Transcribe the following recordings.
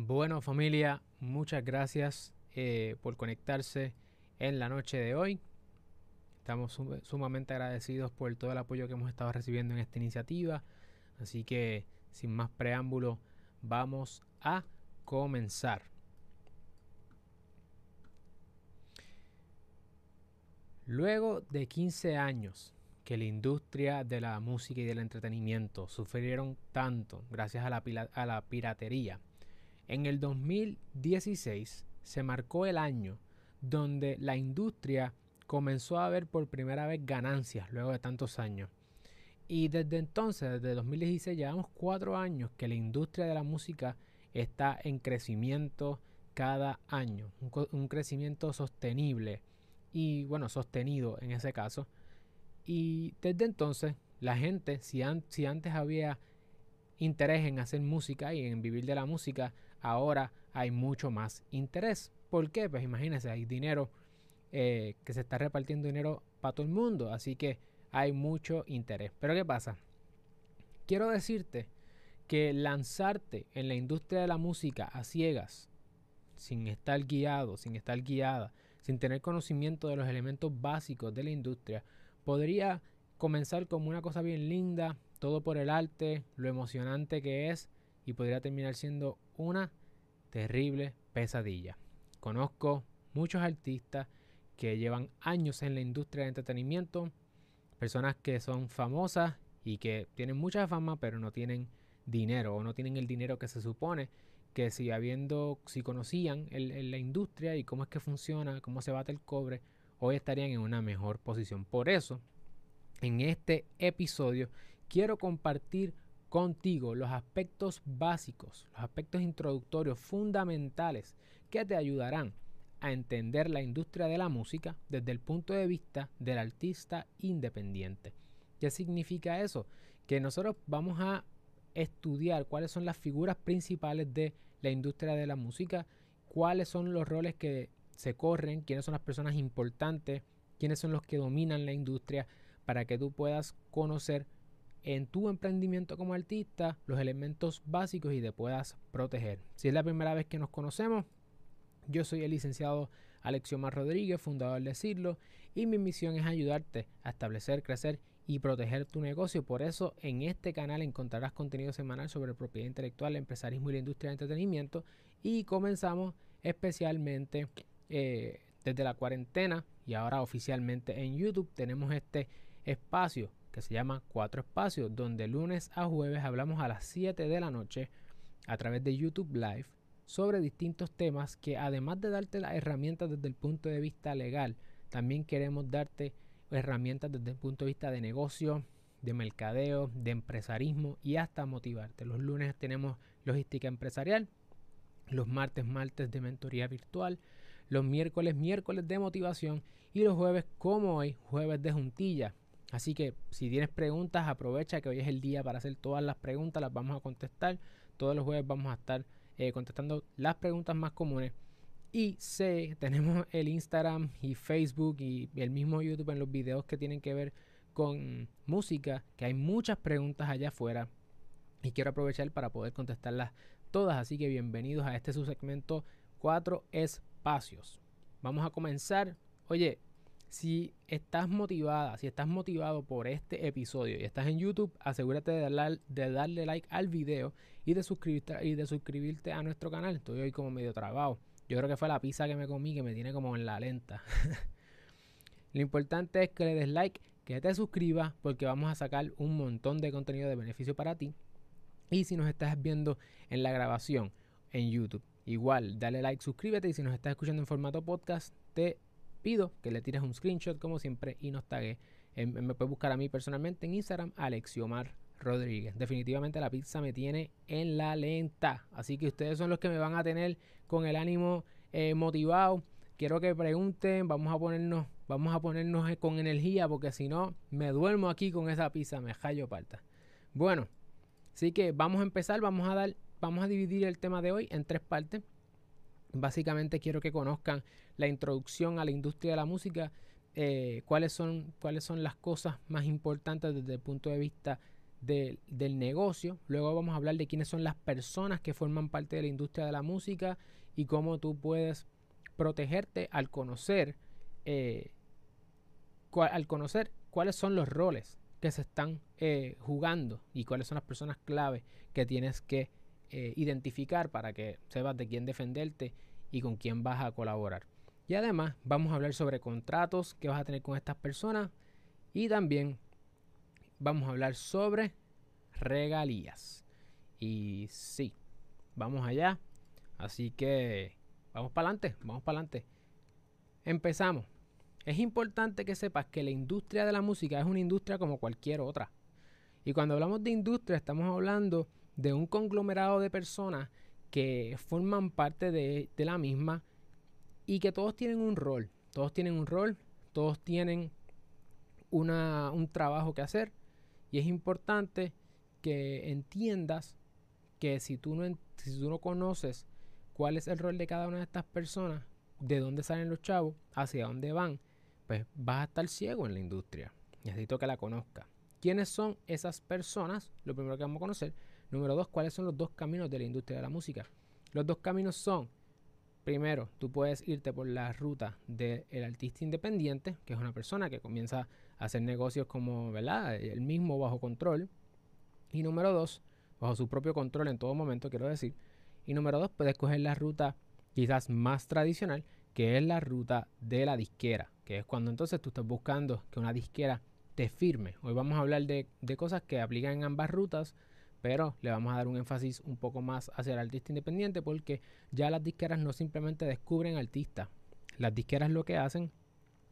Bueno familia, muchas gracias eh, por conectarse en la noche de hoy. Estamos sumamente agradecidos por todo el apoyo que hemos estado recibiendo en esta iniciativa. Así que sin más preámbulo, vamos a comenzar. Luego de 15 años que la industria de la música y del entretenimiento sufrieron tanto gracias a la, a la piratería en el 2016 se marcó el año donde la industria comenzó a ver por primera vez ganancias luego de tantos años. Y desde entonces, desde 2016, llevamos cuatro años que la industria de la música está en crecimiento cada año, un, crecimiento sostenible y bueno, sostenido en ese caso. Y desde entonces, la gente, si antes había interés en hacer música y en vivir de la música, ahora hay mucho más interés. ¿Por qué? Pues imagínense, hay dinero eh, que se está repartiendo dinero para todo el mundo, así que hay mucho interés. Pero ¿qué pasa? Quiero decirte que lanzarte en la industria de la música a ciegas, sin estar guiado, sin estar guiada, sin tener conocimiento de los elementos básicos de la industria, podría comenzar como una cosa bien linda, todo por el arte, lo emocionante que es, y podría terminar siendo una terrible pesadilla. Conozco muchos artistas que llevan años en la industria de entretenimiento, personas que son famosas y que tienen mucha fama pero no tienen dinero o no tienen el dinero que se supone que si habiendo, si conocían la industria y cómo es que funciona, cómo se bate el cobre, hoy estarían en una mejor posición. Por eso, en este episodio quiero compartir contigo los aspectos básicos, los aspectos introductorios fundamentales que te ayudarán a entender la industria de la música desde el punto de vista del artista independiente. ¿Qué significa eso? Que nosotros vamos a estudiar cuáles son las figuras principales de la industria de la música, cuáles son los roles que se corren, quiénes son las personas importantes, quiénes son los que dominan la industria, para que tú puedas conocer en tu emprendimiento como artista los elementos básicos y te puedas proteger. Si es la primera vez que nos conocemos, yo soy el licenciado Alexiomar Rodríguez, fundador de Cirlo, y mi misión es ayudarte a establecer, crecer y proteger tu negocio. Por eso en este canal encontrarás contenido semanal sobre propiedad intelectual, empresarismo y la industria de entretenimiento. Y comenzamos especialmente eh, desde la cuarentena y ahora oficialmente en YouTube tenemos este espacio se llama Cuatro Espacios, donde lunes a jueves hablamos a las 7 de la noche a través de YouTube Live sobre distintos temas que además de darte las herramientas desde el punto de vista legal, también queremos darte herramientas desde el punto de vista de negocio, de mercadeo, de empresarismo y hasta motivarte. Los lunes tenemos logística empresarial, los martes martes de mentoría virtual, los miércoles miércoles de motivación y los jueves como hoy, jueves de juntilla, Así que si tienes preguntas, aprovecha que hoy es el día para hacer todas las preguntas, las vamos a contestar. Todos los jueves vamos a estar eh, contestando las preguntas más comunes. Y sé, tenemos el Instagram y Facebook y el mismo YouTube en los videos que tienen que ver con música, que hay muchas preguntas allá afuera. Y quiero aprovechar para poder contestarlas todas. Así que bienvenidos a este subsegmento Cuatro espacios. Vamos a comenzar. Oye, si estás motivada, si estás motivado por este episodio y estás en YouTube, asegúrate de darle, like al video y de, suscribirte, y de suscribirte a nuestro canal. Estoy hoy como medio trabado. Yo creo que fue la pizza que me comí que me tiene como en la lenta. Lo importante es que le des like, que te suscribas porque vamos a sacar un montón de contenido de beneficio para ti. Y si nos estás viendo en la grabación en YouTube, igual dale like, suscríbete y si nos estás escuchando en formato podcast, te pido que le tires un screenshot como siempre y nos tague. me puedes buscar a mí personalmente en Instagram, Alexiomar Rodríguez. Definitivamente la pizza me tiene en la lenta. Así que ustedes son los que me van a tener con el ánimo eh, motivado. Quiero que pregunten, vamos a ponernos, vamos a ponernos con energía, porque si no, me duermo aquí con esa pizza, me hallo parta. Bueno, así que vamos a empezar, vamos a dar, vamos a dividir el tema de hoy en tres partes. Básicamente quiero que conozcan la introducción a la industria de la música, eh, cuáles, son, cuáles son las cosas más importantes desde el punto de vista del negocio. Luego vamos a hablar de quiénes son las personas que forman parte de la industria de la música y cómo tú puedes protegerte al conocer, eh, al conocer cuáles son los roles que se están eh, jugando y cuáles son las personas clave que tienes que eh, identificar para que sepas de quién defenderte y con quién vas a colaborar. Y además vamos a hablar sobre contratos que vas a tener con estas personas y también vamos a hablar sobre regalías. Y sí, vamos allá. Así que vamos para adelante, vamos para adelante. Empezamos. Es importante que sepas que la industria de la música es una industria como cualquier otra. Y cuando hablamos de industria estamos hablando de un conglomerado de personas que forman parte de, de la misma y que todos tienen un rol. Todos tienen un rol, todos tienen una, un trabajo que hacer y es importante que entiendas que si tú, no, si tú no conoces cuál es el rol de cada una de estas personas, de dónde salen los chavos, hacia dónde van, pues vas a estar ciego en la industria. Necesito que la conozca. ¿Quiénes son esas personas? Lo primero que vamos a conocer. Número dos, ¿cuáles son los dos caminos de la industria de la música? Los dos caminos son, primero, tú puedes irte por la ruta del artista independiente, que es una persona que comienza hacer negocios como, ¿verdad? El mismo bajo control. Y número dos, bajo su propio control en todo momento, quiero decir. Y número dos, puedes coger la ruta quizás más tradicional, que es la ruta de la disquera, que es cuando entonces tú estás buscando que una disquera te firme. Hoy vamos a hablar de, de cosas que aplican en ambas rutas, pero le vamos a dar un énfasis un poco más hacia el artista independiente porque ya las disqueras no simplemente descubren artistas. Las disqueras lo que hacen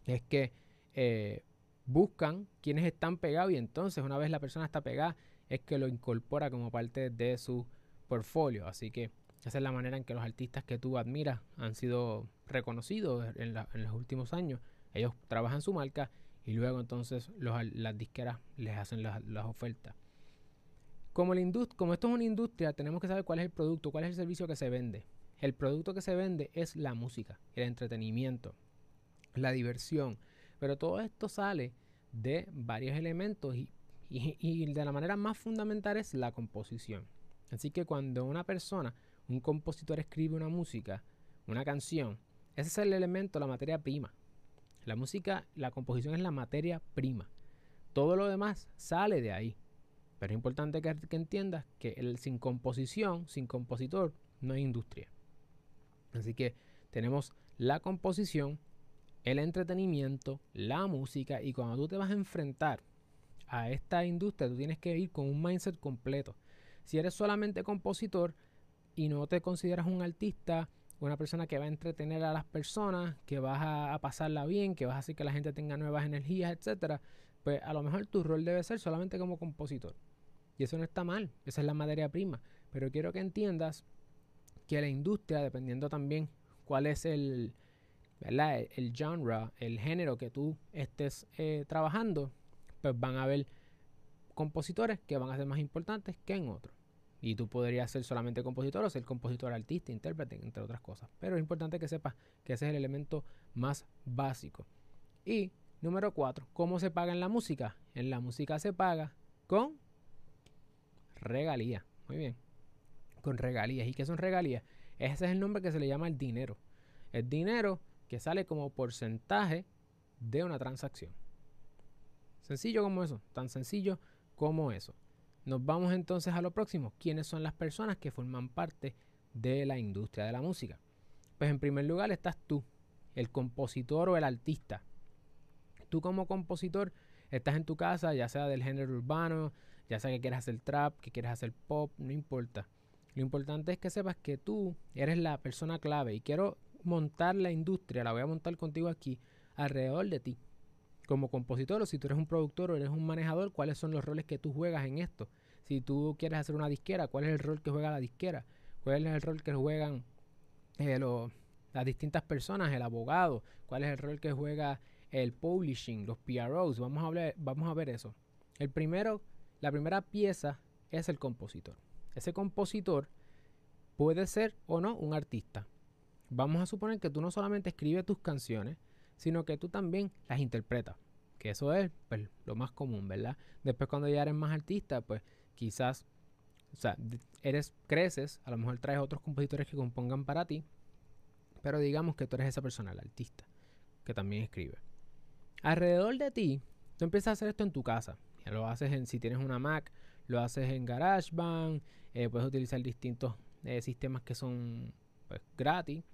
es que eh, buscan quienes están pegados y entonces una vez la persona está pegada es que lo incorpora como parte de su portfolio. Así que esa es la manera en que los artistas que tú admiras han sido reconocidos en, los últimos años. Ellos trabajan su marca y luego entonces las disqueras les hacen las, ofertas. Como, esto es una industria, tenemos que saber cuál es el producto, cuál es el servicio que se vende. El producto que se vende es la música, el entretenimiento, la diversión, pero todo esto sale de varios elementos y, de la manera más fundamental es la composición. Así que cuando una persona, un compositor escribe una música, una canción, ese es el elemento, la materia prima. La música, la composición es la materia prima. Todo lo demás sale de ahí. Pero es importante que, que entiendas que el, sin composición, sin compositor, no hay industria. Así que tenemos la composición, el entretenimiento, la música y cuando tú te vas a enfrentar a esta industria, tú tienes que ir con un mindset completo. Si eres solamente compositor y no te consideras un artista, una persona que va a entretener a las personas, que vas a, pasarla bien, que vas a hacer que la gente tenga nuevas energías, etcétera, pues a lo mejor tu rol debe ser solamente como compositor. Y eso no está mal, esa es la materia prima. Pero quiero que entiendas que la industria, dependiendo también cuál es el, el, genre, el género que tú estés eh, trabajando, pues van a haber compositores que van a ser más importantes que en otros. Y tú podrías ser solamente compositor o ser compositor, artista, intérprete, entre otras cosas. Pero es importante que sepas que ese es el elemento más básico. Y número cuatro, ¿cómo se paga en la música? En la música se paga con regalías. Muy bien. Con regalías. ¿Y qué son regalías? Ese es el nombre que se le llama el dinero. El dinero que sale como porcentaje de una transacción. Sencillo como eso, tan sencillo como eso. Nos vamos entonces a lo próximo. ¿Quiénes son las personas que forman parte de la industria de la música? Pues en primer lugar estás tú, el compositor o el artista. Tú como compositor estás en tu casa, ya sea del género urbano, ya sea que quieras hacer trap, que quieras hacer pop, no importa. Lo importante es que sepas que tú eres la persona clave y quiero montar la industria, la voy a montar contigo aquí, alrededor de ti. Como compositor o si tú eres un productor o eres un manejador, ¿cuáles son los roles que tú juegas en esto? Si tú quieres hacer una disquera, ¿cuál es el rol que juega la disquera? ¿Cuál es el rol que juegan eh, las distintas personas, el abogado? ¿Cuál es el rol que juega el publishing, los PROs? Vamos a, hablar, vamos a ver eso. El primero, la primera pieza es el compositor. Ese compositor puede ser o no un artista. Vamos a suponer que tú no solamente escribes tus canciones, sino que tú también las interpretas. Que eso es pues, lo más común, ¿verdad? Después cuando ya eres más artista, pues quizás, o sea, eres, creces, a lo mejor traes otros compositores que compongan para ti, pero digamos que tú eres esa persona, el artista, que también escribe. Alrededor de ti, tú empiezas a hacer esto en tu casa. Lo haces en, si tienes una Mac, lo haces en GarageBand, eh, puedes utilizar distintos eh, sistemas que son pues, gratis.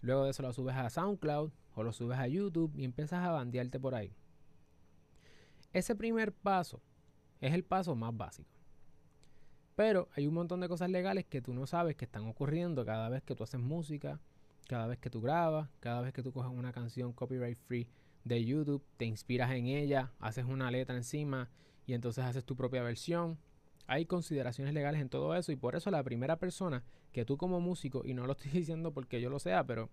Luego de eso lo subes a SoundCloud o lo subes a YouTube y empiezas a bandearte por ahí. Ese primer paso es el paso más básico. Pero hay un montón de cosas legales que tú no sabes que están ocurriendo cada vez que tú haces música, cada vez que tú grabas, cada vez que tú coges una canción copyright free de YouTube, te inspiras en ella, haces una letra encima y entonces haces tu propia versión. Hay consideraciones legales en todo eso y por eso la primera persona que tú como músico, y no lo estoy diciendo porque yo lo sea, pero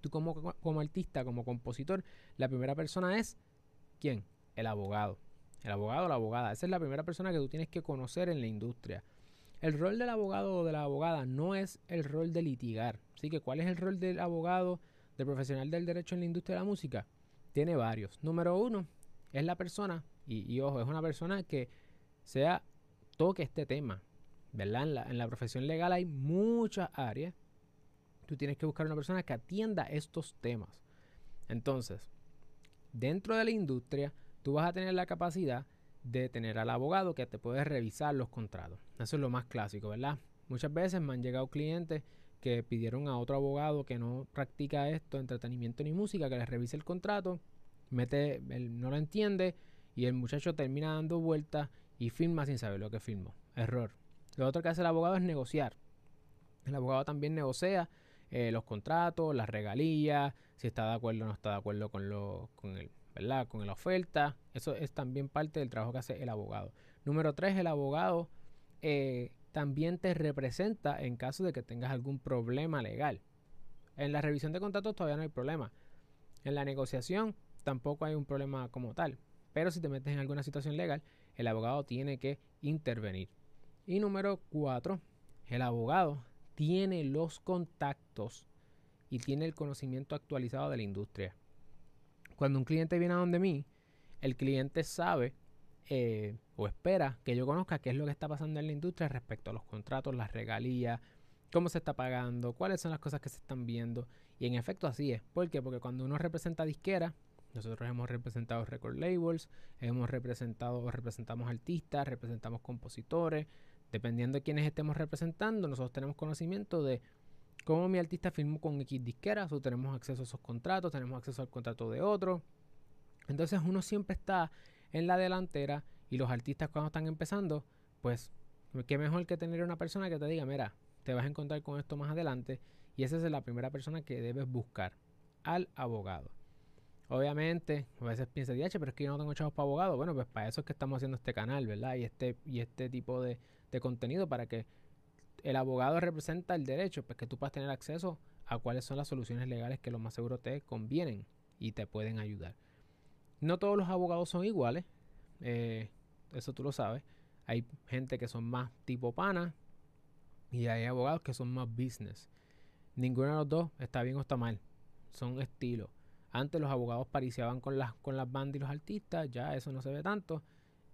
tú como, como artista, como compositor, la primera persona es ¿quién? El abogado. El abogado o la abogada. Esa es la primera persona que tú tienes que conocer en la industria. El rol del abogado o de la abogada no es el rol de litigar. Así que, ¿cuál es el rol del abogado, del profesional del derecho en la industria de la música? Tiene varios. Número uno, es la persona, y, ojo, es una persona que sea toque este tema, ¿verdad? En la, profesión legal hay muchas áreas. Tú tienes que buscar una persona que atienda estos temas. Entonces, dentro de la industria, tú vas a tener la capacidad de tener al abogado que te puede revisar los contratos. Eso es lo más clásico, ¿verdad? Muchas veces me han llegado clientes que pidieron a otro abogado que no practica esto, entretenimiento ni música, que les revise el contrato, mete, él no lo entiende y el muchacho termina dando vueltas y firma sin saber lo que firmó. Error. Lo otro que hace el abogado es negociar. El abogado también negocia eh, los contratos, las regalías, si está de acuerdo o no está de acuerdo con, lo, con, el, ¿verdad? con la oferta. Eso es también parte del trabajo que hace el abogado. Número tres, el abogado eh, también te representa en caso de que tengas algún problema legal. En la revisión de contratos todavía no hay problema. En la negociación tampoco hay un problema como tal. Pero si te metes en alguna situación legal, el abogado tiene que intervenir. Y número cuatro, el abogado tiene los contactos y tiene el conocimiento actualizado de la industria. Cuando un cliente viene a donde mí, el cliente sabe eh, o espera que yo conozca qué es lo que está pasando en la industria respecto a los contratos, las regalías, cómo se está pagando, cuáles son las cosas que se están viendo. Y en efecto así es. ¿Por qué? Porque cuando uno representa disquera, nosotros hemos representado record labels, hemos representado o representamos artistas, representamos compositores. Dependiendo de quiénes estemos representando, nosotros tenemos conocimiento de cómo mi artista firmó con X disqueras o tenemos acceso a esos contratos, tenemos acceso al contrato de otro. Entonces uno siempre está en la delantera y los artistas cuando están empezando, pues qué mejor que tener una persona que te diga, mira, te vas a encontrar con esto más adelante y esa es la primera persona que debes buscar, al abogado. Obviamente, a veces piensas, pero es que yo no tengo chavos para abogado. Bueno, pues para eso es que estamos haciendo este canal, ¿verdad? Y este, y este tipo de, contenido para que el abogado representa el derecho, pues que tú puedas tener acceso a cuáles son las soluciones legales que lo más seguro te convienen y te pueden ayudar. No todos los abogados son iguales, eh, eso tú lo sabes. Hay gente que son más tipo pana y hay abogados que son más business. Ninguno de los dos está bien o está mal, son estilos. Antes los abogados pariciaban con las, con las bandas y los artistas, ya eso no se ve tanto.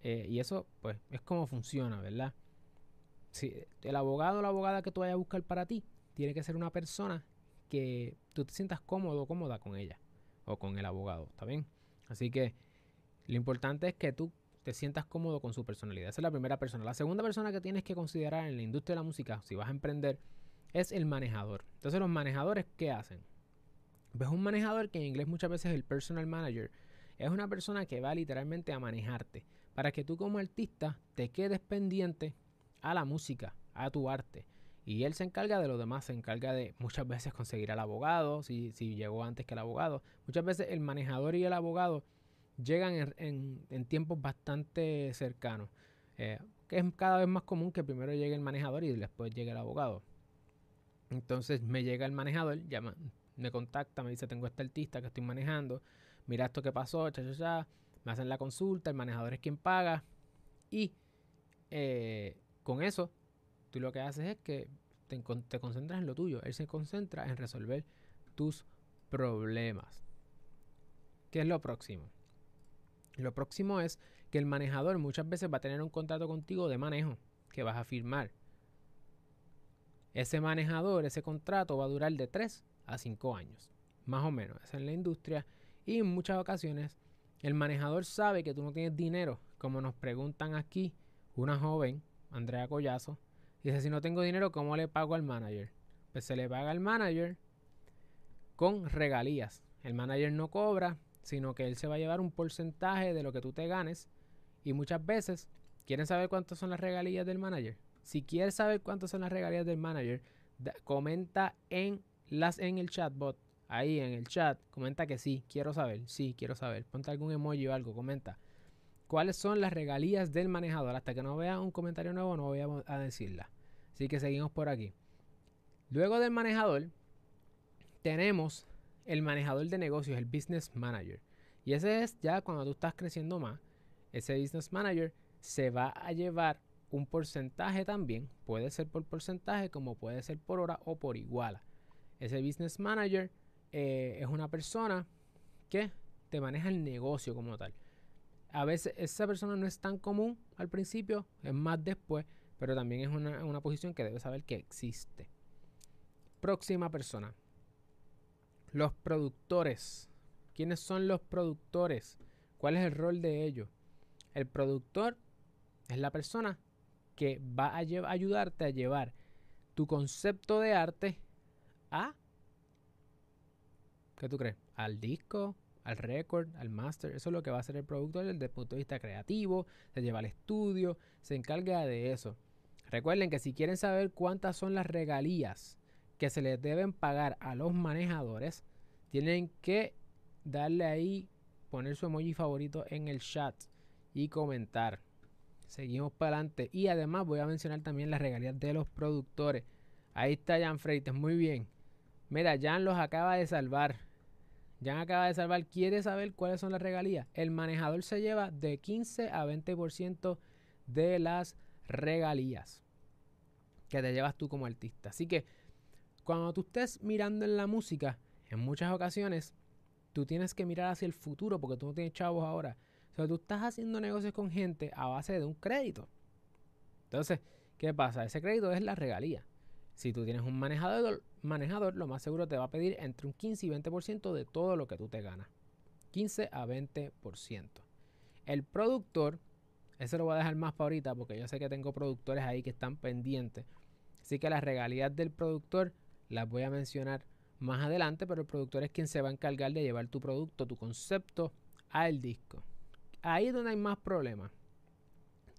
Eh, y eso, pues, es como funciona, ¿verdad? Si el abogado o la abogada que tú vayas a buscar para ti tiene que ser una persona que tú te sientas cómodo o cómoda con ella o con el abogado, ¿está bien? Así que lo importante es que tú te sientas cómodo con su personalidad. Esa es la primera persona. La segunda persona que tienes que considerar en la industria de la música, si vas a emprender, es el manejador. Entonces, los manejadores, ¿qué hacen? Ves un manejador que en inglés muchas veces es el personal manager. Es una persona que va literalmente a manejarte para que tú como artista te quedes pendiente a la música, a tu arte. Y él se encarga de lo demás, se encarga de muchas veces conseguir al abogado, si, si llegó antes que el abogado. Muchas veces el manejador y el abogado llegan en, tiempos bastante cercanos. Eh, que es cada vez más común que primero llegue el manejador y después llegue el abogado. Entonces me llega el manejador, llama, me contacta, me dice, tengo este artista que estoy manejando, mira esto que pasó, cha, cha, cha. me hacen la consulta, el manejador es quien paga y eh, con eso tú lo que haces es que te, concentras en lo tuyo, él se concentra en resolver tus problemas. ¿Qué es lo próximo? Lo próximo es que el manejador muchas veces va a tener un contrato contigo de manejo que vas a firmar. Ese manejador, ese contrato va a durar de 3 a 5 años, más o menos. Es en la industria y en muchas ocasiones el manejador sabe que tú no tienes dinero, como nos preguntan aquí una joven, Andrea Collazo, dice, si no tengo dinero, ¿cómo le pago al manager? Pues se le paga al manager con regalías. El manager no cobra, sino que él se va a llevar un porcentaje de lo que tú te ganes. Y muchas veces, ¿quieren saber cuántas son las regalías del manager? Si quieres saber cuántas son las regalías del manager, comenta en, las, en el chatbot, ahí en el chat, comenta que sí, quiero saber, sí, quiero saber. Ponte algún emoji o algo, comenta. ¿Cuáles son las regalías del manejador? Hasta que no vea un comentario nuevo, no voy a, a decirla. Así que seguimos por aquí. Luego del manejador, tenemos el manejador de negocios, el business manager. Y ese es ya cuando tú estás creciendo más, ese business manager se va a llevar un porcentaje también, puede ser por porcentaje como puede ser por hora o por iguala. Ese business manager eh, es una persona que te maneja el negocio como tal. A veces esa persona no es tan común al principio, es más después, pero también es una, una posición que debes saber que existe. Próxima persona. Los productores. ¿Quiénes son los productores? ¿Cuál es el rol de ellos? El productor es la persona que va a ayudarte a llevar tu concepto de arte a ¿qué tú crees? Al disco, al record, al master. Eso es lo que va a hacer el productor desde el punto de vista creativo, se lleva al estudio, se encarga de eso. Recuerden que si quieren saber cuántas son las regalías que se les deben pagar a los manejadores, tienen que darle ahí, poner su emoji favorito en el chat y comentar. Seguimos para adelante. Y además voy a mencionar también las regalías de los productores. Ahí está Jan Freites, muy bien. Mira, Jan los acaba de salvar. Jan acaba de salvar. ¿Quiere saber cuáles son las regalías? El manejador se lleva de 15 a 20% de las regalías que te llevas tú como artista. Así que cuando tú estés mirando en la música, en muchas ocasiones tú tienes que mirar hacia el futuro porque tú no tienes chavos ahora. O sea, tú estás haciendo negocios con gente a base de un crédito. Entonces, ¿qué pasa? Ese crédito es la regalía. Si tú tienes un manejador, manejador, lo más seguro te va a pedir entre un 15 y 20% de todo lo que tú te ganas. 15 a 20%. El productor, ese lo voy a dejar más para ahorita porque yo sé que tengo productores ahí que están pendientes. Así que las regalías del productor las voy a mencionar más adelante, pero el productor es quien se va a encargar de llevar tu producto, tu concepto al disco. Ahí es donde hay más problemas.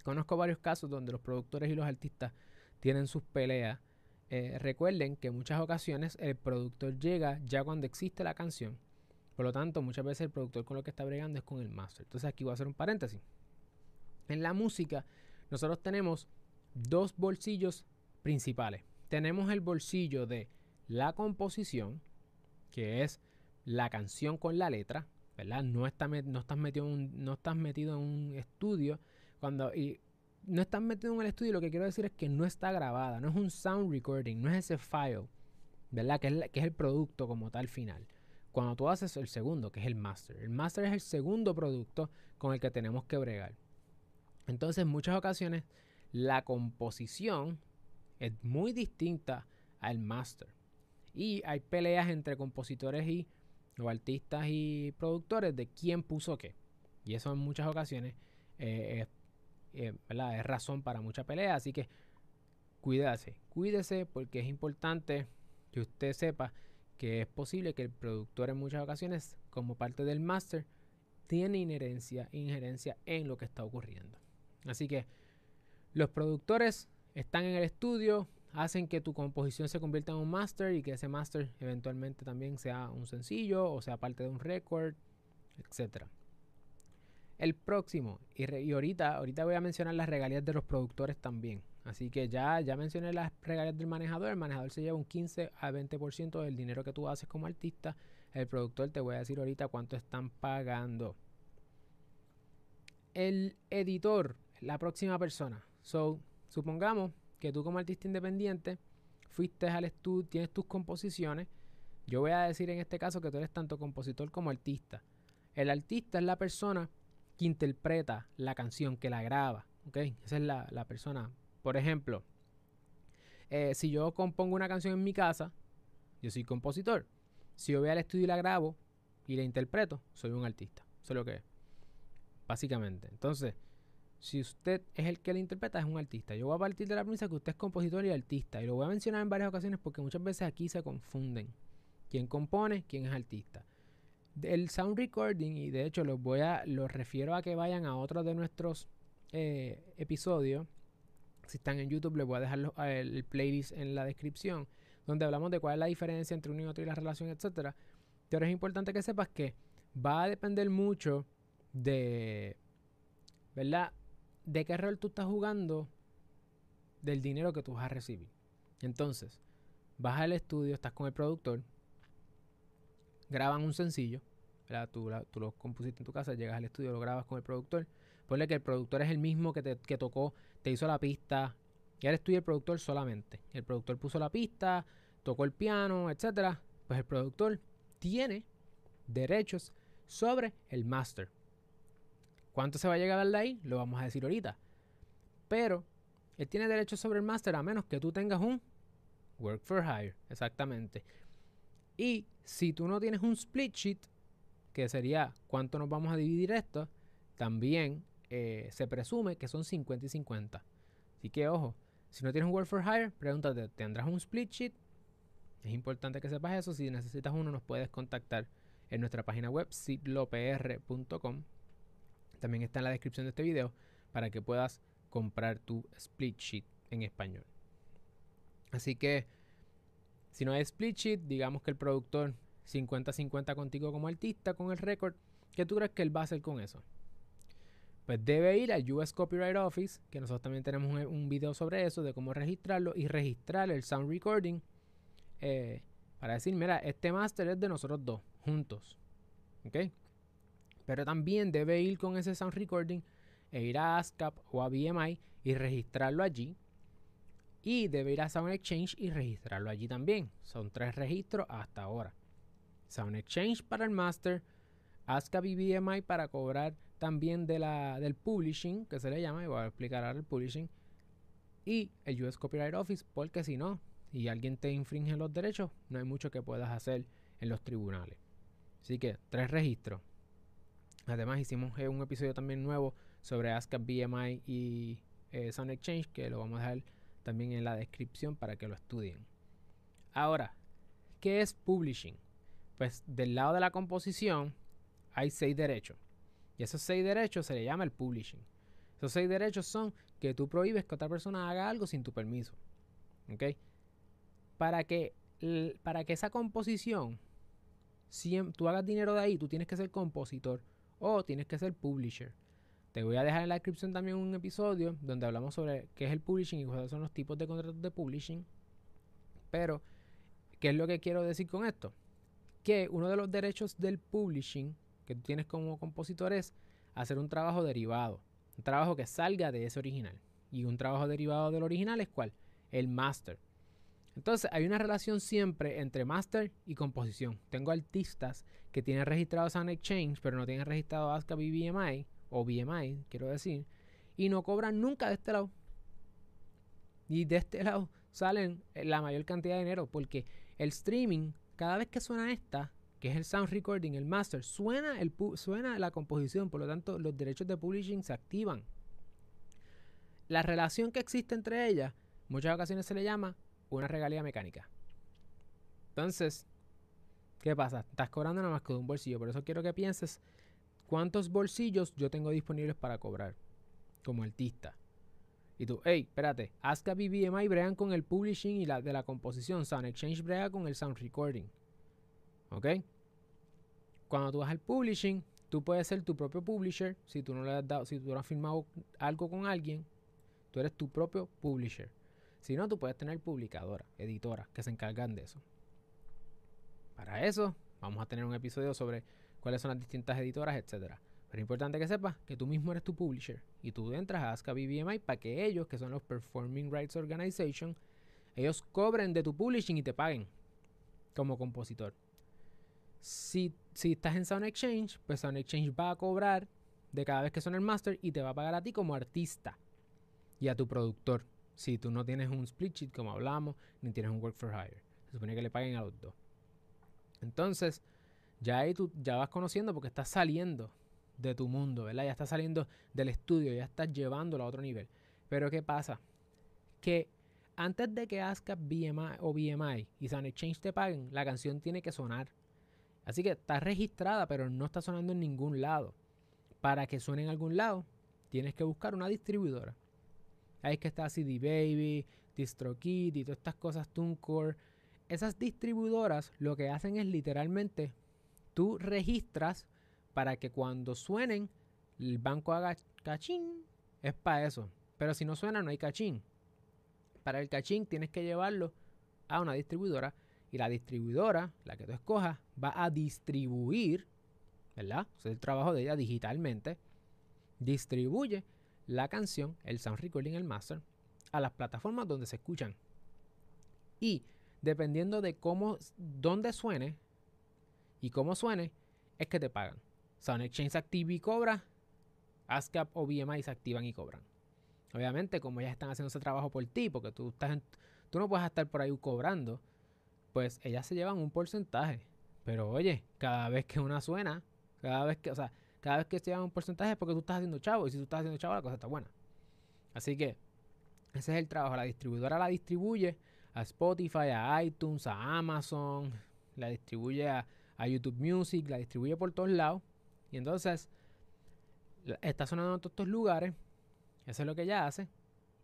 Conozco varios casos donde los productores y los artistas tienen sus peleas. Eh, recuerden que en muchas ocasiones el productor llega ya cuando existe la canción. Por lo tanto, muchas veces el productor con lo que está bregando es con el master. Entonces aquí voy a hacer un paréntesis. En la música, nosotros tenemos dos bolsillos principales. Tenemos el bolsillo de la composición, que es la canción con la letra, ¿verdad? No, está, no, estás, metido en un, no estás metido en un estudio. Cuando, y no estás metido en el estudio, lo que quiero decir es que no está grabada, no es un sound recording, no es ese file, ¿verdad? Que es, que es el producto como tal final. Cuando tú haces el segundo, que es el master. El master es el segundo producto con el que tenemos que bregar. Entonces, en muchas ocasiones, la composición es muy distinta al master. Y hay peleas entre compositores y o artistas y productores de quién puso qué. Y eso en muchas ocasiones eh, es, es razón para mucha pelea. Así que cuídese, cuídese porque es importante que usted sepa que es posible que el productor en muchas ocasiones, como parte del máster, tiene inherencia, injerencia en lo que está ocurriendo. Así que los productores están en el estudio, hacen que tu composición se convierta en un master y que ese master eventualmente también sea un sencillo o sea parte de un record, etc. El próximo, y, ahorita, ahorita voy a mencionar las regalías de los productores también. Así que ya, ya mencioné las regalías del manejador. El manejador se lleva un 15 a 20% del dinero que tú haces como artista. El productor te voy a decir ahorita cuánto están pagando. El editor, la próxima persona. So, supongamos que tú como artista independiente fuiste al estudio, tienes tus composiciones. Yo voy a decir en este caso que tú eres tanto compositor como artista. El artista es la persona interpreta la canción, que la graba. ¿ok? Esa es la, persona. Por ejemplo, eh, si yo compongo una canción en mi casa, yo soy compositor. Si yo voy al estudio y la grabo y la interpreto, soy un artista. Eso es lo que es. Básicamente. Entonces, si usted es el que la interpreta, es un artista. Yo voy a partir de la premisa que usted es compositor y artista. Y lo voy a mencionar en varias ocasiones porque muchas veces aquí se confunden. ¿Quién compone? ¿Quién es artista? El sound recording, y de hecho los voy a, los refiero a que vayan a otro de nuestros eh, episodios. Si están en YouTube, les voy a dejar el playlist en la descripción, donde hablamos de cuál es la diferencia entre uno y otro y la relación, etcétera. Pero es importante que sepas que va a depender mucho de, ¿verdad? de qué rol tú estás jugando del dinero que tú vas a recibir. Entonces, vas al estudio, estás con el productor, graban un sencillo, Tú, lo compusiste en tu casa, llegas al estudio, lo grabas con el productor. Ponle que el productor es el mismo que, te, tocó, te hizo la pista. Y eres tú y el productor solamente. El productor puso la pista, tocó el piano, etcétera. Pues el productor tiene derechos sobre el master. ¿Cuánto se va a llegar a dar de ahí? Lo vamos a decir ahorita. Pero él tiene derecho sobre el máster a menos que tú tengas un work for hire, exactamente. Y si tú no tienes un split sheet, que sería cuánto nos vamos a dividir esto, también eh, se presume que son 50 y 50. Así que ojo, si no tienes un work for hire, pregúntate, ¿tendrás un split sheet? Es importante que sepas eso. Si necesitas uno, nos puedes contactar en nuestra página web, sitlopr.com también está en la descripción de este video para que puedas comprar tu split sheet en español. Así que si no hay split sheet, digamos que el productor 50-50 contigo como artista con el récord, ¿qué tú crees que él va a hacer con eso? Pues debe ir al US Copyright Office, que nosotros también tenemos un, video sobre eso, de cómo registrarlo y registrar el sound recording eh, para decir, mira, este master es de nosotros dos, juntos. ¿Ok? Pero también debe ir con ese sound recording e ir a ASCAP o a BMI y registrarlo allí. Y debe ir a Sound Exchange y registrarlo allí también. Son tres registros hasta ahora. Sound Exchange para el master, ASCAP y BMI para cobrar también de la, del publishing, que se le llama, y voy a explicar ahora el publishing, y el US Copyright Office, porque si no, y alguien te infringe los derechos, no hay mucho que puedas hacer en los tribunales. Así que tres registros. Además hicimos eh, un episodio también nuevo sobre ASCAP BMI y eh, Sound Exchange que lo vamos a dejar también en la descripción para que lo estudien. Ahora, ¿qué es publishing? Pues del lado de la composición hay seis derechos. Y esos seis derechos se le llama el publishing. Esos seis derechos son que tú prohíbes que otra persona haga algo sin tu permiso. ¿Ok? Para que, para que esa composición, si tú hagas dinero de ahí, tú tienes que ser compositor o tienes que ser publisher. Te voy a dejar en la descripción también un episodio donde hablamos sobre qué es el publishing y cuáles son los tipos de contratos de publishing. Pero, ¿qué es lo que quiero decir con esto? Que uno de los derechos del publishing que tú tienes como compositor es hacer un trabajo derivado. Un trabajo que salga de ese original. Y un trabajo derivado del original es cuál? El master. Entonces hay una relación siempre entre master y composición. Tengo artistas que tienen registrado Sound Exchange, pero no tienen registrado ASCAP y BMI, o BMI, quiero decir, y no cobran nunca de este lado. Y de este lado salen la mayor cantidad de dinero, porque el streaming, cada vez que suena esta, que es el sound recording, el master, suena, el suena la composición, por lo tanto los derechos de publishing se activan. La relación que existe entre ellas, muchas ocasiones se le llama una regalía mecánica. Entonces, ¿qué pasa? Estás cobrando nada más que de un bolsillo. Por eso quiero que pienses cuántos bolsillos yo tengo disponibles para cobrar como artista. Y tú, hey, espérate, ASCAP y BMI bregan con el publishing y la de la composición. Sound Exchange brega con el sound recording. ¿Ok? Cuando tú vas al publishing, tú puedes ser tu propio publisher. Si tú no le has dado, si tú no has firmado algo con alguien, tú eres tu propio publisher. Si no, tú puedes tener publicadoras, editoras que se encargan de eso. Para eso, vamos a tener un episodio sobre cuáles son las distintas editoras, etcétera. Pero es importante que sepas que tú mismo eres tu publisher y tú entras a ASCA BBMI para que ellos, que son los Performing Rights Organization, ellos cobren de tu publishing y te paguen como compositor. Si, si estás en Sound Exchange, pues Sound Exchange va a cobrar de cada vez que suena el master y te va a pagar a ti como artista y a tu productor. Si tú no tienes un split sheet como hablamos, ni tienes un work for hire. Se supone que le paguen a los dos. Entonces, ya ahí tú ya vas conociendo porque estás saliendo de tu mundo, ¿verdad? Ya estás saliendo del estudio, ya estás llevándolo a otro nivel. Pero ¿qué pasa? Que antes de que ASCAP BMI o BMI y Sound Exchange te paguen, la canción tiene que sonar. Así que está registrada, pero no está sonando en ningún lado. Para que suene en algún lado, tienes que buscar una distribuidora. Ahí es que está CD Baby, DistroKid y todas estas cosas, TuneCore. Esas distribuidoras lo que hacen es literalmente tú registras para que cuando suenen el banco haga cachín. Es para eso. Pero si no suena no hay cachín. Para el cachín tienes que llevarlo a una distribuidora y la distribuidora, la que tú escojas, va a distribuir, ¿verdad? es el trabajo de ella digitalmente. Distribuye la canción, el sound recording, el master, a las plataformas donde se escuchan. Y dependiendo de cómo, dónde suene y cómo suene, es que te pagan. Sound Exchange se activa y cobra. ASCAP o BMI se activan y cobran. Obviamente, como ya están haciendo ese trabajo por ti, porque tú, tú no puedes estar por ahí cobrando, pues ellas se llevan un porcentaje. Pero oye, cada vez que una suena, cada vez que, o sea, cada vez que se llevan un porcentaje es porque tú estás haciendo chavo. Y si tú estás haciendo chavo, la cosa está buena. Así que ese es el trabajo. La distribuidora la distribuye a Spotify, a iTunes, a Amazon, la distribuye a, a YouTube Music, la distribuye por todos lados. Y entonces está sonando en todos estos lugares. Eso es lo que ella hace.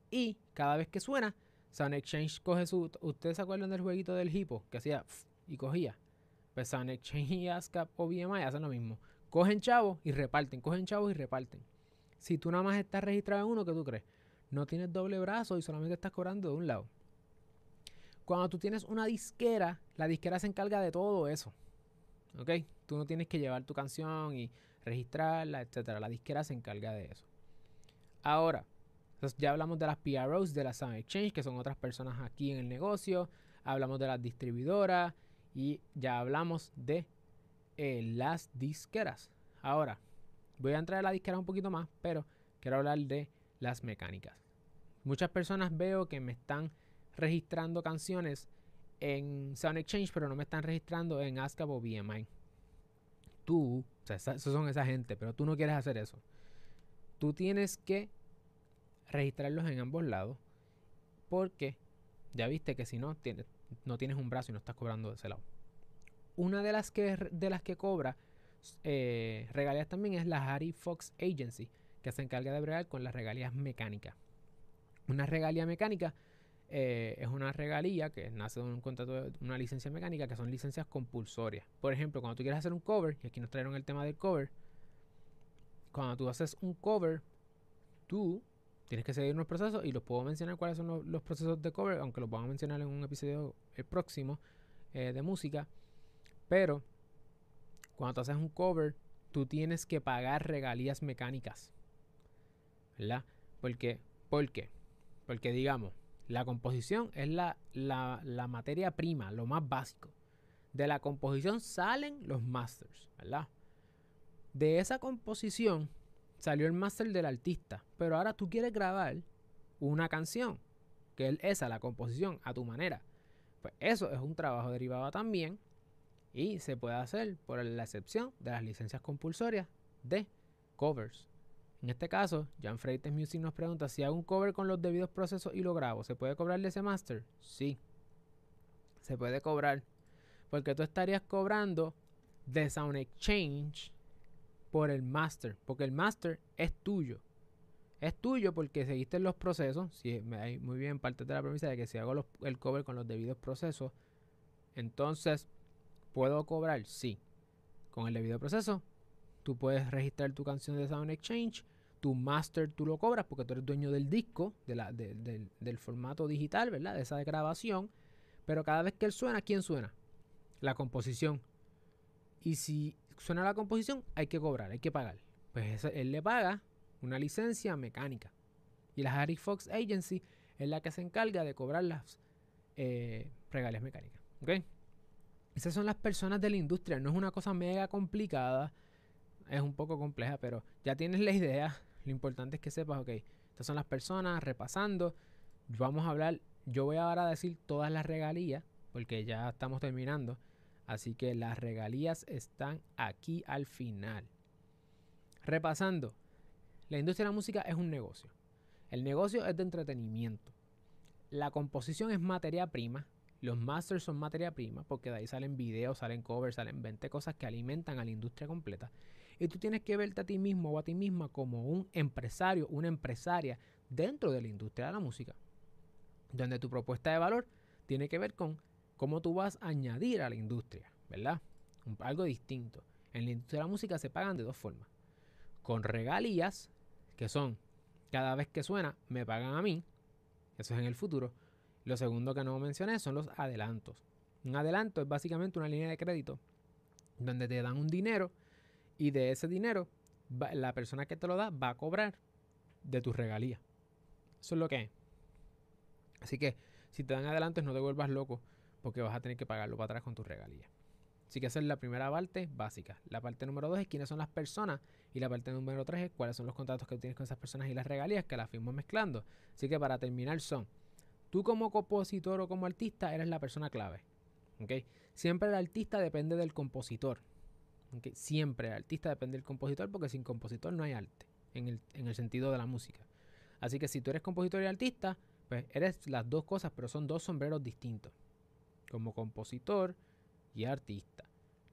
Y cada vez que suena, Sound Exchange coge su. ¿Ustedes se acuerdan del jueguito del hipo? Que hacía y cogía. Pues Sound Exchange y ASCAP o BMI hacen lo mismo. Cogen chavos y reparten, cogen chavos y reparten. Si tú nada más estás registrado en uno, ¿qué tú crees? No tienes doble brazo y solamente estás cobrando de un lado. Cuando tú tienes una disquera, la disquera se encarga de todo eso. ¿Ok? Tú no tienes que llevar tu canción y registrarla, etcétera. La disquera se encarga de eso. Ahora, ya hablamos de las PROs, de la Sound Exchange, que son otras personas aquí en el negocio. Hablamos de las distribuidoras y ya hablamos de eh, las disqueras. Ahora, voy a entrar a la disquera un poquito más, pero quiero hablar de las mecánicas. Muchas personas veo que me están registrando canciones en Sound Exchange, pero no me están registrando en ASCAP o BMI. Tú, o sea, son esa gente, pero tú no quieres hacer eso. Tú tienes que registrarlos en ambos lados, porque ya viste que si no, tienes, no tienes un brazo y no estás cobrando de ese lado. Una de las que, de las que cobra eh, regalías también es la Harry Fox Agency, que se encarga de bregar con las regalías mecánicas. Una regalía mecánica eh, es una regalía que nace de un contrato de una licencia mecánica, que son licencias compulsorias. Por ejemplo, cuando tú quieres hacer un cover, y aquí nos trajeron el tema del cover, cuando tú haces un cover, tú tienes que seguir unos procesos y los puedo mencionar cuáles son los, procesos de cover, aunque los vamos a mencionar en un episodio el próximo eh, de música. Pero cuando tú haces un cover, tú tienes que pagar regalías mecánicas. ¿Verdad? Porque, ¿Por qué? Porque digamos, la composición es la, la, materia prima, lo más básico. De la composición salen los masters, ¿verdad? De esa composición salió el master del artista, pero ahora tú quieres grabar una canción, que es esa, la composición, a tu manera. Pues eso es un trabajo derivado también y se puede hacer por la excepción de las licencias compulsorias de covers. En este caso, Jan Freites Music nos pregunta si hago un cover con los debidos procesos y lo grabo, ¿se puede cobrarle ese master? Sí, se puede cobrar. Porque tú estarías cobrando de Sound Exchange por el master, porque el master es tuyo. Es tuyo porque seguiste los procesos. Si, muy bien parte de la premisa de que si hago el cover con los debidos procesos, entonces ¿Puedo cobrar? Sí. Con el debido proceso, tú puedes registrar tu canción de Sound Exchange. Tu master tú lo cobras porque tú eres dueño del disco, de la, del formato digital, ¿verdad? De esa grabación. Pero cada vez que él suena, ¿quién suena? La composición. Y si suena la composición, hay que cobrar, hay que pagar. Pues él le paga una licencia mecánica. Y la Harry Fox Agency es la que se encarga de cobrar las eh, regalias mecánicas. ¿Ok? Esas son las personas de la industria, no es una cosa mega complicada. Es un poco compleja, pero ya tienes la idea. Lo importante es que sepas, ok, estas son las personas repasando. Vamos a hablar, yo voy ahora a decir todas las regalías, porque ya estamos terminando. Así que las regalías están aquí al final. Repasando, la industria de la música es un negocio. El negocio es de entretenimiento. La composición es materia prima. Los masters son materia prima porque de ahí salen videos, salen covers, salen 20 cosas que alimentan a la industria completa. Y tú tienes que verte a ti mismo o a ti misma como un empresario, una empresaria dentro de la industria de la música. Donde tu propuesta de valor tiene que ver con cómo tú vas a añadir a la industria, ¿verdad? algo distinto. En la industria de la música se pagan de dos formas. Con regalías, que son cada vez que suena, me pagan a mí. Eso es en el futuro. Lo segundo que no mencioné son los adelantos. Un adelanto es básicamente una línea de crédito donde te dan un dinero y de ese dinero la persona que te lo da va a cobrar de tus regalías. Eso es lo que es. Así que si te dan adelantos no te vuelvas loco porque vas a tener que pagarlo para atrás con tus regalías. Así que esa es la primera parte básica. La parte número dos es quiénes son las personas. Y la parte número tres es cuáles son los contratos que tienes con esas personas y las regalías que las fuimos mezclando. Así que para terminar son, tú como compositor o como artista eres la persona clave. Siempre el artista depende del compositor. Siempre el artista depende del compositor porque sin compositor no hay arte en el, en el sentido de la música. Así que si tú eres compositor y artista, pues eres las dos cosas, pero son dos sombreros distintos como compositor y artista.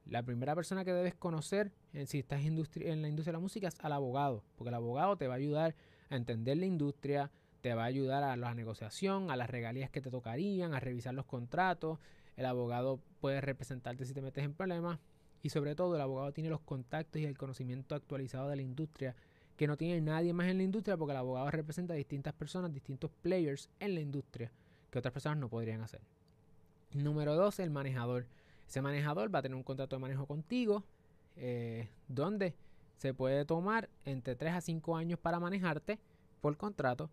La primera persona que debes conocer en, si estás en la industria de la música es al abogado, porque el abogado te va a ayudar a entender la industria, te va a ayudar a la negociación, a las regalías que te tocarían, a revisar los contratos. El abogado puede representarte si te metes en problemas y sobre todo el abogado tiene los contactos y el conocimiento actualizado de la industria que no tiene nadie más en la industria porque el abogado representa a distintas personas, distintos players en la industria que otras personas no podrían hacer. Número dos, el manejador. Ese manejador va a tener un contrato de manejo contigo, eh, donde se puede tomar entre 3 a 5 años para manejarte por contrato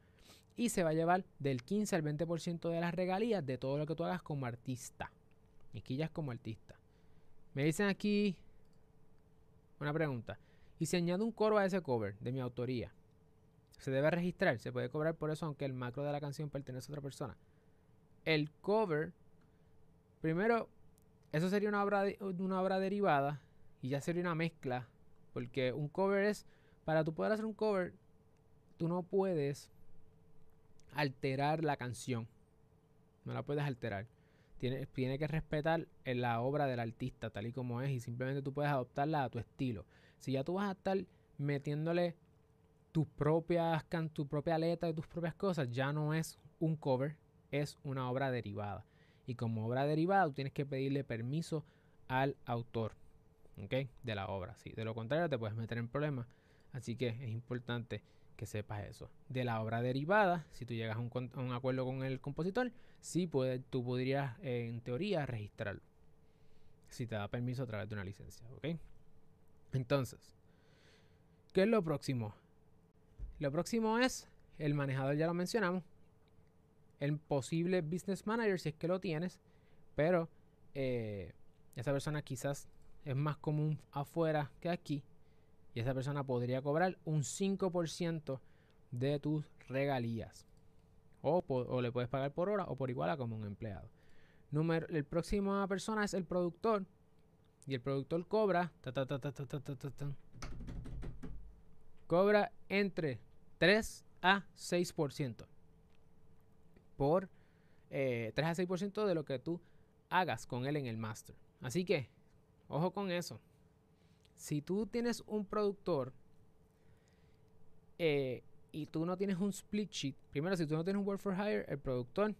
y se va a llevar del 15 al 20% de las regalías de todo lo que tú hagas como artista. Y quillas como artista. Me dicen aquí una pregunta. ¿Y si añado un coro a ese cover de mi autoría? ¿Se debe registrar? ¿Se puede cobrar por eso aunque el macro de la canción pertenece a otra persona? El cover Primero, eso sería una obra, derivada y ya sería una mezcla. Porque un cover es, para tú poder hacer un cover, tú no puedes alterar la canción. No la puedes alterar. Tiene, tiene que respetar la obra del artista tal y como es y simplemente tú puedes adoptarla a tu estilo. Si ya tú vas a estar metiéndole tus propias, tu propia letra y tus propias cosas, ya no es un cover, es una obra derivada. Y como obra derivada, tú tienes que pedirle permiso al autor de la obra. ¿sí? De lo contrario, te puedes meter en problemas. Así que es importante que sepas eso. De la obra derivada, si tú llegas a un, acuerdo con el compositor, sí puede, tú podrías, en teoría, registrarlo. Si te da permiso a través de una licencia. ¿ok? Entonces, ¿qué es lo próximo? Lo próximo es el manejador, ya lo mencionamos, el posible business manager si es que lo tienes, pero eh, esa persona quizás es más común afuera que aquí y esa persona podría cobrar un 5% de tus regalías. O, le puedes pagar por hora o por igual a como un empleado. Número, el próximo persona es el productor. Y el productor cobra. cobra entre 3 a 6% por 3 eh, a 6% de lo que tú hagas con él en el master. Así que, ojo con eso. Si tú tienes un productor eh, y tú no tienes un split sheet, primero si tú no tienes un work for hire, el productor,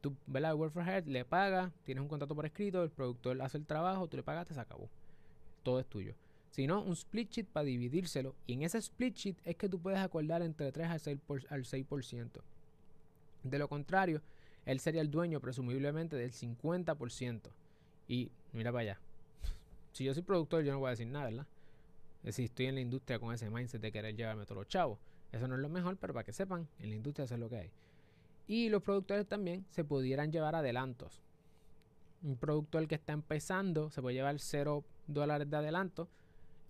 tú, ¿verdad? El work for hire le paga, tienes un contrato por escrito, el productor hace el trabajo, tú le pagas, te se acabó. Todo es tuyo. Si no, un split sheet para dividírselo. Y en ese split sheet es que tú puedes acordar entre 3 al 6%. Al 6%. De lo contrario, él sería el dueño presumiblemente del 50%. Y mira para allá. Si yo soy productor, yo no voy a decir nada, ¿verdad? Decir, estoy en la industria con ese mindset de querer llevarme todos los chavos. Eso no es lo mejor, pero para que sepan, en la industria eso es lo que hay. Y los productores también se pudieran llevar adelantos. Un productor que está empezando se puede llevar 0 dólares de adelanto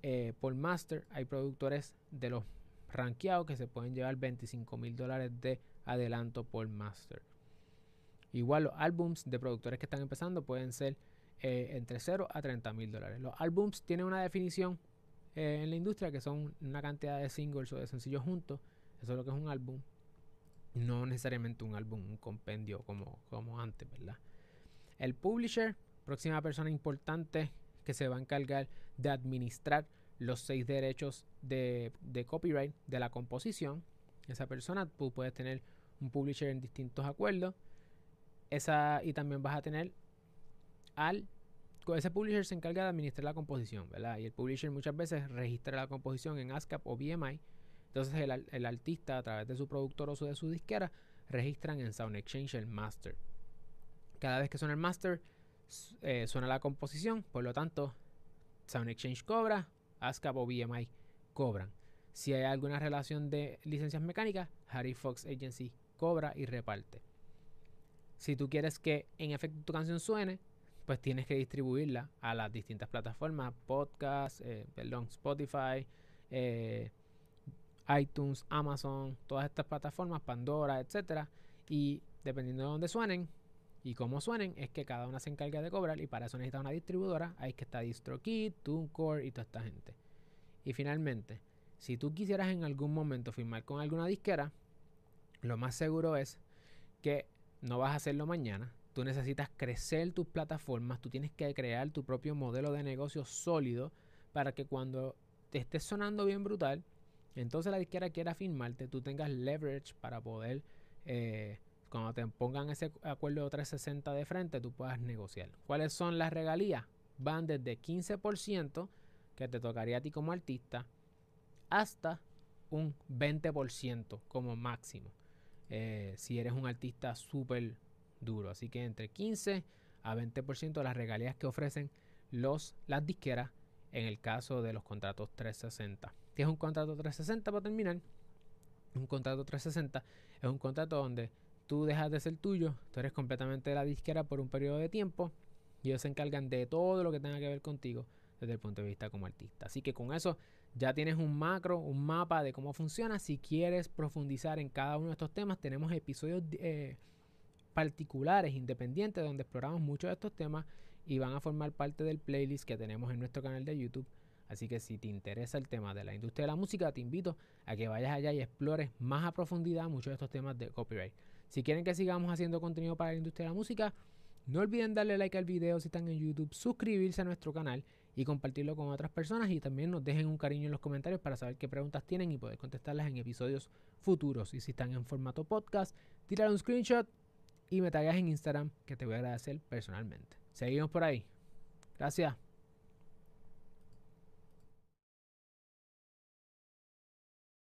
eh, por master hay productores de los rankeados que se pueden llevar 25 mil dólares de adelanto por master. Igual los álbums de productores que están empezando pueden ser eh, entre 0 a 30 mil dólares. Los álbums tienen una definición eh, en la industria que son una cantidad de singles o de sencillos juntos. Eso es lo que es un álbum. No necesariamente un álbum, un compendio como, como antes, ¿verdad? El publisher, próxima persona importante que se va a encargar de administrar los seis derechos de, copyright de la composición. Esa persona, tú puedes tener un publisher en distintos acuerdos. Esa, y también vas a tener al ese publisher se encarga de administrar la composición, ¿verdad? Y el publisher muchas veces registra la composición en ASCAP o BMI. Entonces el, el artista a través de su productor o de su disquera registran en Sound Exchange el master. Cada vez que suena el master, eh, suena la composición, por lo tanto, Sound Exchange cobra, ASCAP o BMI cobran. Si hay alguna relación de licencias mecánicas, Harry Fox Agency cobra y reparte. Si tú quieres que en efecto tu canción suene, pues tienes que distribuirla a las distintas plataformas, podcast, eh, perdón, Spotify, eh, iTunes, Amazon, todas estas plataformas, Pandora, etcétera. Y dependiendo de dónde suenen y cómo suenen, es que cada una se encarga de cobrar y para eso necesita una distribuidora. Ahí que está DistroKid, TuneCore y toda esta gente. Y finalmente, si tú quisieras en algún momento firmar con alguna disquera, lo más seguro es que no vas a hacerlo mañana, Tú necesitas crecer tus plataformas, tú tienes que crear tu propio modelo de negocio sólido para que cuando te estés sonando bien brutal, entonces la disquera quiera firmarte, tú tengas leverage para poder, eh, cuando te pongan ese acuerdo 360 de frente, tú puedas negociar. ¿Cuáles son las regalías? Van desde 15% que te tocaría a ti como artista hasta un 20% como máximo. Eh, si eres un artista súper duro. Así que entre 15 a 20% de las regalías que ofrecen los, las disqueras en el caso de los contratos 360. ¿Qué es un contrato 360 para terminar? Un contrato 360 es un contrato donde tú dejas de ser tuyo, tú eres completamente de la disquera por un periodo de tiempo y ellos se encargan de todo lo que tenga que ver contigo desde el punto de vista como artista. Así que con eso ya tienes un macro, un mapa de cómo funciona. Si quieres profundizar en cada uno de estos temas, tenemos episodios eh, particulares, independientes, donde exploramos muchos de estos temas y van a formar parte del playlist que tenemos en nuestro canal de YouTube. Así que si te interesa el tema de la industria de la música, te invito a que vayas allá y explores más a profundidad muchos de estos temas de copyright. Si quieren que sigamos haciendo contenido para la industria de la música, no olviden darle like al video si están en YouTube, suscribirse a nuestro canal y compartirlo con otras personas y también nos dejen un cariño en los comentarios para saber qué preguntas tienen y poder contestarlas en episodios futuros. Y si están en formato podcast, tirar un screenshot y me tagas en Instagram que te voy a agradecer personalmente. Seguimos por ahí. Gracias.